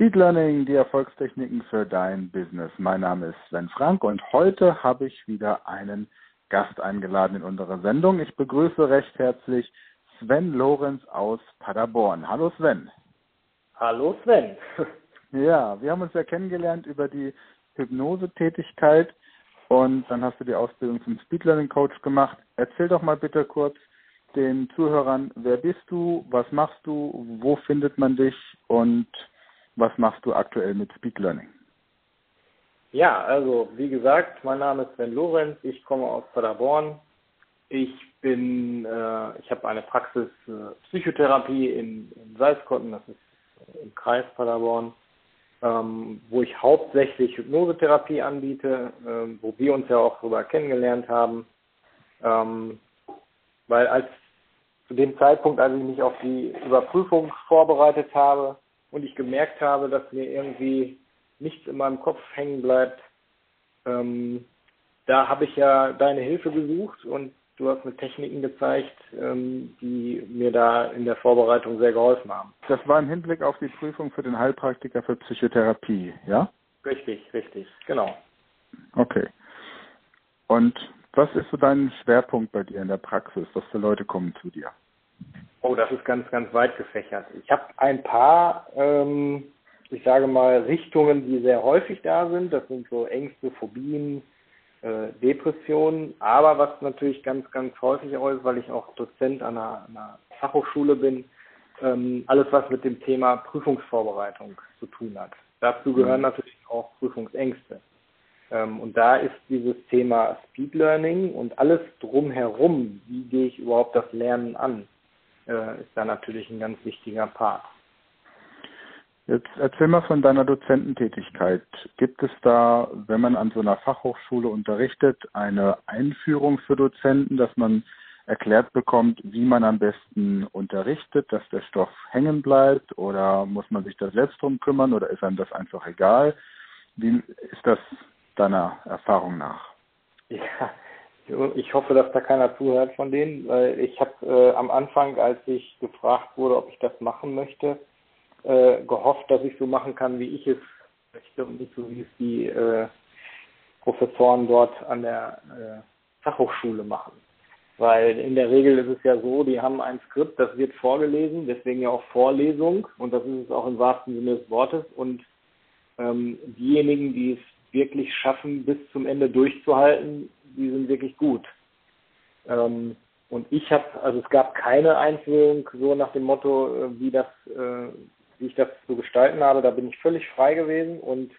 Speed Learning, die Erfolgstechniken für dein Business. Mein Name ist Sven Frank und heute habe ich wieder einen Gast eingeladen in unserer Sendung. Ich begrüße recht herzlich Sven Lorenz aus Paderborn. Hallo Sven. Hallo Sven. Ja, wir haben uns ja kennengelernt über die Hypnose-Tätigkeit und dann hast du die Ausbildung zum Speed Learning Coach gemacht. Erzähl doch mal bitte kurz den Zuhörern, wer bist du, was machst du, wo findet man dich und was machst du aktuell mit Speed Learning? Ja, also wie gesagt, mein Name ist Sven Lorenz, ich komme aus Paderborn. Ich bin, äh, ich habe eine Praxis äh, Psychotherapie in, in Salzkotten, das ist im Kreis Paderborn, ähm, wo ich hauptsächlich Hypnosetherapie anbiete, äh, wo wir uns ja auch darüber kennengelernt haben. Ähm, weil als zu dem Zeitpunkt, als ich mich auf die Überprüfung vorbereitet habe, und ich gemerkt habe, dass mir irgendwie nichts in meinem Kopf hängen bleibt, ähm, da habe ich ja deine Hilfe gesucht und du hast mir Techniken gezeigt, ähm, die mir da in der Vorbereitung sehr geholfen haben. Das war im Hinblick auf die Prüfung für den Heilpraktiker für Psychotherapie, ja? Richtig, richtig, genau. Okay. Und was ist so dein Schwerpunkt bei dir in der Praxis? Was für Leute kommen zu dir? Oh, das ist ganz, ganz weit gefächert. Ich habe ein paar, ähm, ich sage mal, Richtungen, die sehr häufig da sind. Das sind so Ängste, Phobien, äh, Depressionen. Aber was natürlich ganz, ganz häufig auch ist, weil ich auch Dozent an einer, einer Fachhochschule bin, ähm, alles, was mit dem Thema Prüfungsvorbereitung zu tun hat. Dazu gehören mhm. natürlich auch Prüfungsängste. Ähm, und da ist dieses Thema Speed Learning und alles drumherum, wie gehe ich überhaupt das Lernen an, äh, ist da natürlich ein ganz wichtiger Part. Jetzt erzähl mal von deiner Dozententätigkeit. Gibt es da, wenn man an so einer Fachhochschule unterrichtet, eine Einführung für Dozenten, dass man erklärt bekommt, wie man am besten unterrichtet, dass der Stoff hängen bleibt oder muss man sich da selbst drum kümmern oder ist einem das einfach egal? Wie ist das deiner Erfahrung nach? Ja, ich hoffe, dass da keiner zuhört von denen, weil ich habe äh, am Anfang, als ich gefragt wurde, ob ich das machen möchte, äh, gehofft, dass ich so machen kann, wie ich es möchte und nicht so, wie es die äh, Professoren dort an der äh, Fachhochschule machen. Weil in der Regel ist es ja so, die haben ein Skript, das wird vorgelesen, deswegen ja auch Vorlesung und das ist es auch im wahrsten Sinne des Wortes und ähm, diejenigen, die es wirklich schaffen, bis zum Ende durchzuhalten, die sind wirklich gut. Ähm, und ich habe, also es gab keine Einführung so nach dem Motto, äh, wie das, äh, wie ich das zu gestalten habe. Da bin ich völlig frei gewesen und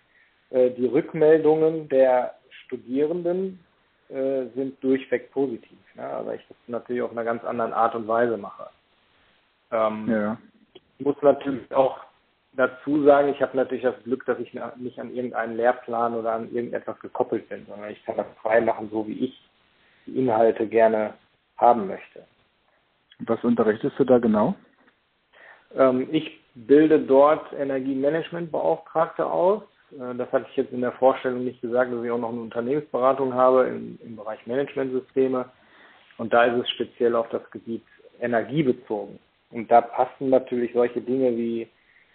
äh, die Rückmeldungen der Studierenden äh, sind durchweg positiv. Ne? Also ich das natürlich auf einer ganz anderen Art und Weise mache. Ähm, ja. Ich muss natürlich auch dazu sagen, ich habe natürlich das Glück, dass ich nicht an irgendeinen Lehrplan oder an irgendetwas gekoppelt bin, sondern ich kann das frei machen, so wie ich die Inhalte gerne haben möchte. Was unterrichtest du da genau? Ähm, ich bilde dort Energiemanagementbeauftragte aus. Äh, das hatte ich jetzt in der Vorstellung nicht gesagt, dass ich auch noch eine Unternehmensberatung habe im, im Bereich Managementsysteme. Und da ist es speziell auf das Gebiet Energie bezogen. Und da passen natürlich solche Dinge wie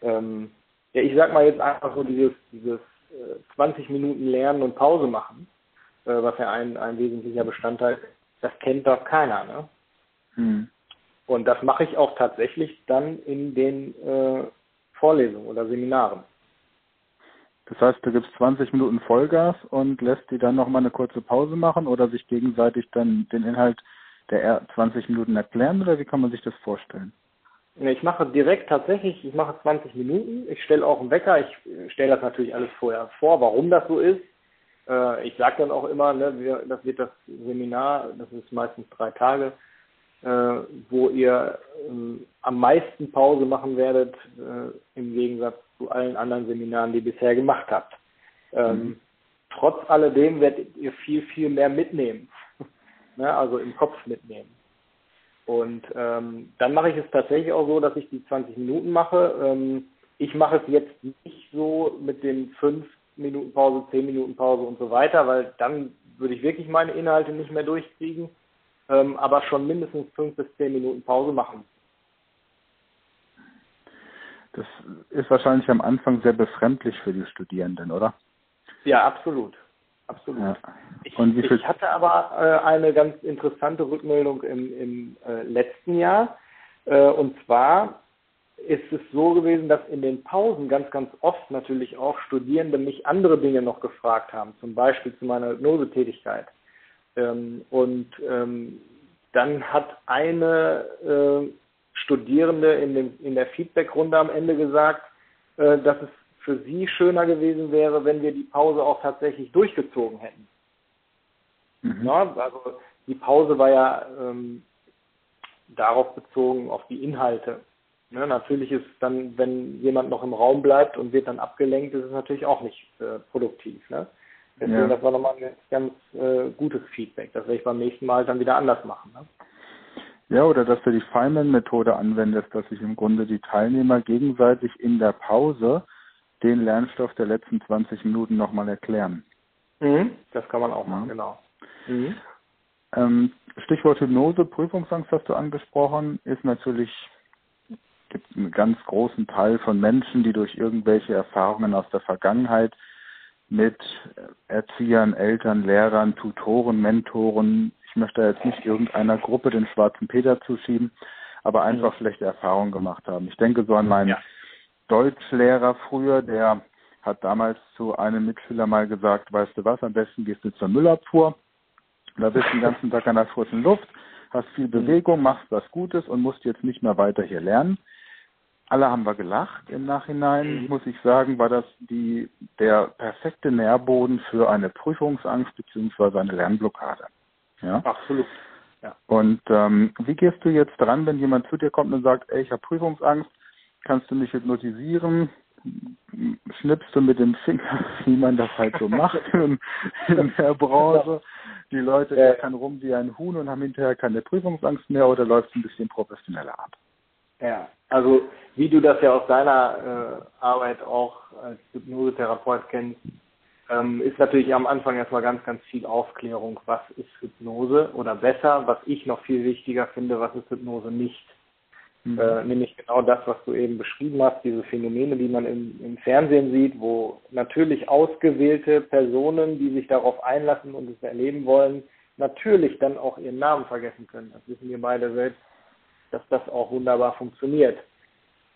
ähm, ja, ich sag mal jetzt einfach so dieses, dieses äh, 20 Minuten Lernen und Pause machen, äh, was ja ein, ein wesentlicher Bestandteil ist, das kennt doch keiner, ne? Hm. Und das mache ich auch tatsächlich dann in den äh, Vorlesungen oder Seminaren. Das heißt, du gibst 20 Minuten Vollgas und lässt die dann nochmal eine kurze Pause machen oder sich gegenseitig dann den Inhalt der 20 Minuten erklären oder wie kann man sich das vorstellen? Ich mache direkt tatsächlich, ich mache 20 Minuten. Ich stelle auch einen Wecker. Ich stelle das natürlich alles vorher vor, warum das so ist. Äh, ich sage dann auch immer, ne, wir, das wird das Seminar, das ist meistens drei Tage, äh, wo ihr äh, am meisten Pause machen werdet, äh, im Gegensatz zu allen anderen Seminaren, die ihr bisher gemacht habt. Ähm, mhm. Trotz alledem werdet ihr viel, viel mehr mitnehmen. ne, also im Kopf mitnehmen. Und ähm, dann mache ich es tatsächlich auch so, dass ich die 20 Minuten mache. Ähm, ich mache es jetzt nicht so mit den 5 Minuten Pause, 10 Minuten Pause und so weiter, weil dann würde ich wirklich meine Inhalte nicht mehr durchkriegen, ähm, aber schon mindestens 5 bis 10 Minuten Pause machen. Das ist wahrscheinlich am Anfang sehr befremdlich für die Studierenden, oder? Ja, absolut. Absolut. Ja. Ich, ich, hatte aber äh, eine ganz interessante Rückmeldung im, im äh, letzten Jahr. Äh, und zwar ist es so gewesen, dass in den Pausen ganz, ganz oft natürlich auch Studierende mich andere Dinge noch gefragt haben, zum Beispiel zu meiner Hypnosetätigkeit. Ähm, und ähm, dann hat eine äh, Studierende in, dem, in der Feedbackrunde am Ende gesagt, äh, dass es für sie schöner gewesen wäre, wenn wir die Pause auch tatsächlich durchgezogen hätten. Mhm. Ja, also die Pause war ja ähm, darauf bezogen, auf die Inhalte. Ne, natürlich ist dann, wenn jemand noch im Raum bleibt und wird dann abgelenkt, ist es natürlich auch nicht äh, produktiv. Ne? Deswegen, ja. das war nochmal ein ganz äh, gutes Feedback. Das werde ich beim nächsten Mal dann wieder anders machen. Ne? Ja, oder dass du die Feynman-Methode anwendest, dass sich im Grunde die Teilnehmer gegenseitig in der Pause den Lernstoff der letzten 20 Minuten nochmal erklären. Mhm, das kann man auch machen, ja. genau. Mhm. Ähm, Stichwort Hypnose, Prüfungsangst hast du angesprochen, ist natürlich gibt einen ganz großen Teil von Menschen, die durch irgendwelche Erfahrungen aus der Vergangenheit mit Erziehern, Eltern, Lehrern, Tutoren, Mentoren, ich möchte jetzt nicht irgendeiner Gruppe den schwarzen Peter zuschieben, aber einfach mhm. schlechte Erfahrungen gemacht haben. Ich denke so an meinen ja. Deutschlehrer früher, der hat damals zu einem Mitschüler mal gesagt, weißt du was, am besten gehst du zur Müllabfuhr, da bist du den ganzen Tag an der frischen Luft, hast viel Bewegung, machst was Gutes und musst jetzt nicht mehr weiter hier lernen. Alle haben wir gelacht. Im Nachhinein mhm. muss ich sagen, war das die, der perfekte Nährboden für eine Prüfungsangst beziehungsweise eine Lernblockade. Ja? Absolut. Ja. Und ähm, wie gehst du jetzt dran, wenn jemand zu dir kommt und sagt, ey, ich habe Prüfungsangst, kannst du mich hypnotisieren? Schnippst du mit dem Finger, wie man das halt so macht in, in der Branche? Die Leute meckern rum wie ein Huhn und haben hinterher keine Prüfungsangst mehr oder läuft es ein bisschen professioneller ab? Ja, also wie du das ja aus deiner äh, Arbeit auch als Hypnosetherapeut kennst, ähm, ist natürlich am Anfang erstmal ganz, ganz viel Aufklärung, was ist Hypnose oder besser, was ich noch viel wichtiger finde, was ist Hypnose nicht. Mhm. Äh, nämlich genau das, was du eben beschrieben hast, diese Phänomene, die man im, im Fernsehen sieht, wo natürlich ausgewählte Personen, die sich darauf einlassen und es erleben wollen, natürlich dann auch ihren Namen vergessen können. Das wissen wir beide selbst, dass das auch wunderbar funktioniert.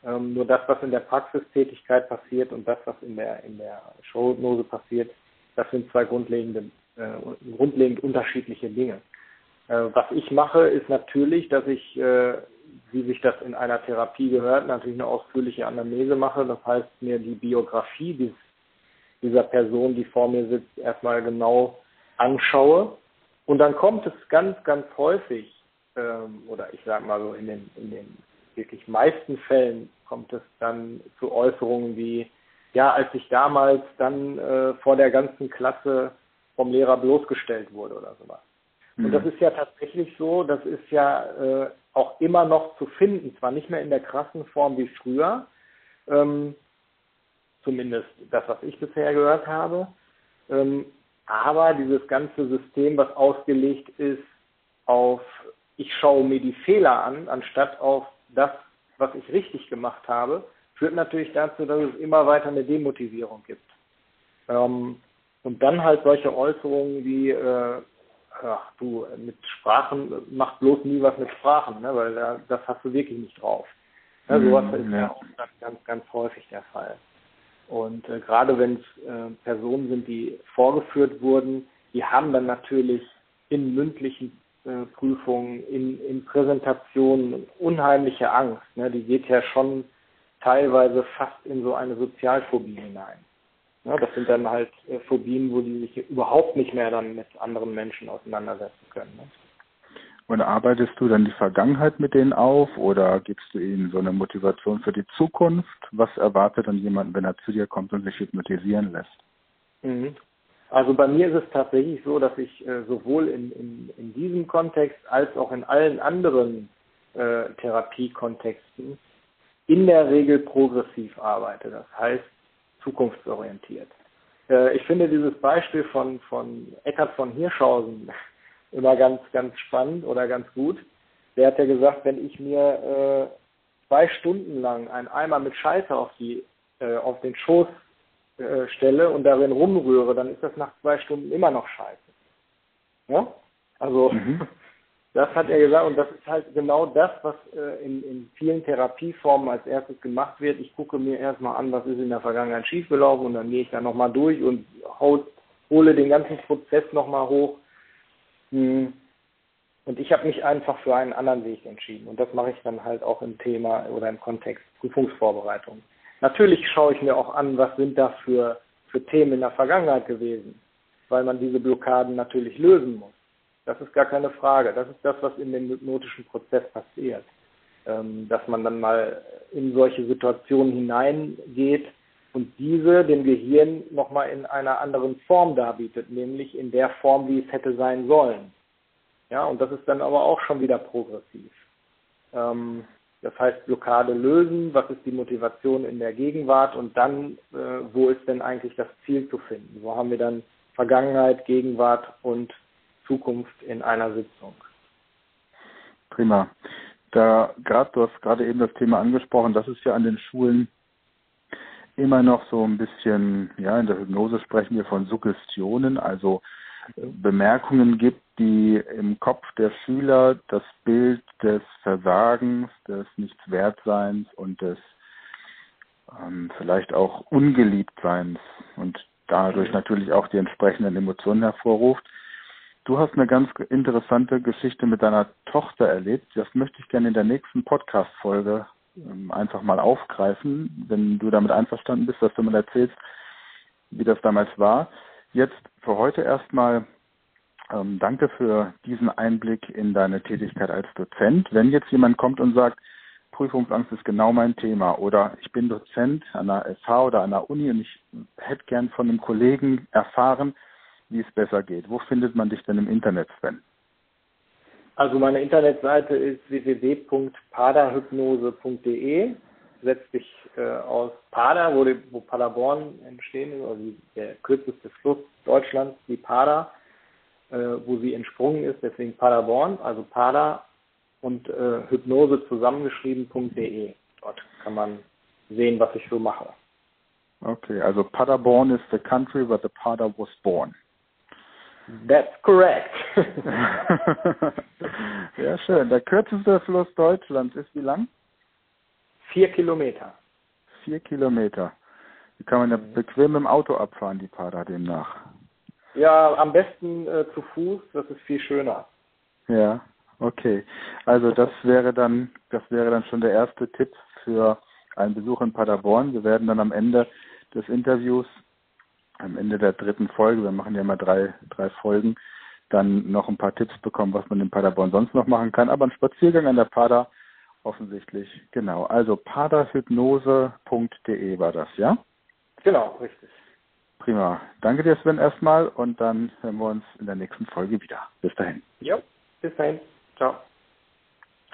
Ähm, nur das, was in der Praxistätigkeit passiert und das, was in der, in der Showhypnose passiert, das sind zwei grundlegende, äh, grundlegend unterschiedliche Dinge. Äh, was ich mache, ist natürlich, dass ich, äh, wie sich das in einer Therapie gehört, natürlich eine ausführliche Anamnese mache. Das heißt, mir die Biografie dieses, dieser Person, die vor mir sitzt, erstmal genau anschaue. Und dann kommt es ganz, ganz häufig, ähm, oder ich sage mal so in den, in den wirklich meisten Fällen kommt es dann zu Äußerungen wie, ja, als ich damals dann äh, vor der ganzen Klasse vom Lehrer bloßgestellt wurde oder sowas. Mhm. Und das ist ja tatsächlich so, das ist ja äh, auch immer noch zu finden, zwar nicht mehr in der krassen Form wie früher, ähm, zumindest das, was ich bisher gehört habe, ähm, aber dieses ganze System, was ausgelegt ist auf, ich schaue mir die Fehler an, anstatt auf das, was ich richtig gemacht habe, führt natürlich dazu, dass es immer weiter eine Demotivierung gibt. Ähm, und dann halt solche Äußerungen wie, äh, ach du, mit Sprachen, mach bloß nie was mit Sprachen, ne, weil da, das hast du wirklich nicht drauf. Ja, mhm, sowas ist ja auch ganz, ganz häufig der Fall. Und äh, gerade wenn es äh, Personen sind, die vorgeführt wurden, die haben dann natürlich in mündlichen äh, Prüfungen, in, in Präsentationen unheimliche Angst. Ne? Die geht ja schon teilweise fast in so eine Sozialphobie hinein. Ja, das sind dann halt äh, Phobien, wo die sich überhaupt nicht mehr dann mit anderen Menschen auseinandersetzen können. Ne? Und arbeitest du dann die Vergangenheit mit denen auf oder gibst du ihnen so eine Motivation für die Zukunft? Was erwartet dann jemand, wenn er zu dir kommt und sich hypnotisieren lässt? Mhm. Also bei mir ist es tatsächlich so, dass ich äh, sowohl in, in, in diesem Kontext als auch in allen anderen äh, Therapiekontexten in der Regel progressiv arbeite, das heißt zukunftsorientiert. Äh, ich finde dieses Beispiel von, von Eckhard von Hirschhausen immer ganz, ganz spannend oder ganz gut. Der hat ja gesagt, wenn ich mir zwei Stunden lang einen Eimer mit Scheiße auf die äh, auf den Schoß äh, stelle und darin rumrühre, dann ist das nach zwei Stunden immer noch Scheiße. Ja? Also mhm. das hat er gesagt und das ist halt genau das, was äh, in, in vielen Therapieformen als erstes gemacht wird. Ich gucke mir erstmal an, was ist in der Vergangenheit schiefgelaufen und dann gehe ich da nochmal durch und hole den ganzen Prozess nochmal hoch. Hm. Und ich habe mich einfach für einen anderen Weg entschieden. Und das mache ich dann halt auch im Thema oder im Kontext Prüfungsvorbereitung. Natürlich schaue ich mir auch an, was sind da für, für Themen in der Vergangenheit gewesen, weil man diese Blockaden natürlich lösen muss. Das ist gar keine Frage. Das ist das, was in dem hypnotischen Prozess passiert. Ähm, dass man dann mal in solche Situationen hineingeht und diese dem Gehirn nochmal in einer anderen Form darbietet, nämlich in der Form, wie es hätte sein sollen. Ja, und das ist dann aber auch schon wieder progressiv. Ähm, das heißt, Blockade lösen, was ist die Motivation in der Gegenwart und dann, äh, wo ist denn eigentlich das Ziel zu finden? Wo haben wir dann Vergangenheit, Gegenwart und Zukunft in einer Sitzung? Prima. Da gerade, du hast gerade eben das Thema angesprochen, das ist ja an den Schulen immer noch so ein bisschen, ja, in der Hypnose sprechen wir von Suggestionen, also Bemerkungen gibt, die im Kopf der Schüler das Bild des Versagens, des Nichtswertseins und des ähm, vielleicht auch Ungeliebtseins und dadurch natürlich auch die entsprechenden Emotionen hervorruft. Du hast eine ganz interessante Geschichte mit deiner Tochter erlebt. Das möchte ich gerne in der nächsten Podcast-Folge ähm, einfach mal aufgreifen, wenn du damit einverstanden bist, dass du mal erzählst, wie das damals war. Jetzt für heute erstmal ähm, danke für diesen Einblick in deine Tätigkeit als Dozent. Wenn jetzt jemand kommt und sagt, Prüfungsangst ist genau mein Thema oder ich bin Dozent an der FH oder an der Uni und ich hätte gern von einem Kollegen erfahren, wie es besser geht. Wo findet man dich denn im Internet, Sven? Also meine Internetseite ist www.paderhypnose.de setzt sich äh, aus Pader, wo, die, wo Paderborn entstehen ist, also der kürzeste Fluss Deutschlands, die Pader, äh, wo sie entsprungen ist, deswegen Paderborn, also Pader und äh, Hypnose zusammengeschrieben.de. Dort kann man sehen, was ich so mache. Okay, also Paderborn is the country where the Pader was born. That's correct. ja, schön. Der kürzeste Fluss Deutschlands ist wie lang? Vier Kilometer. Vier Kilometer. Die kann man ja bequem im Auto abfahren, die Pader demnach. Ja, am besten äh, zu Fuß, das ist viel schöner. Ja, okay. Also das wäre dann, das wäre dann schon der erste Tipp für einen Besuch in Paderborn. Wir werden dann am Ende des Interviews, am Ende der dritten Folge, wir machen ja immer drei, drei Folgen, dann noch ein paar Tipps bekommen, was man in Paderborn sonst noch machen kann. Aber ein Spaziergang an der Pader offensichtlich. Genau. Also paderhypnose.de war das, ja? Genau, richtig. Prima. Danke dir, Sven, erstmal und dann hören wir uns in der nächsten Folge wieder. Bis dahin. Ja, bis dahin. Ciao.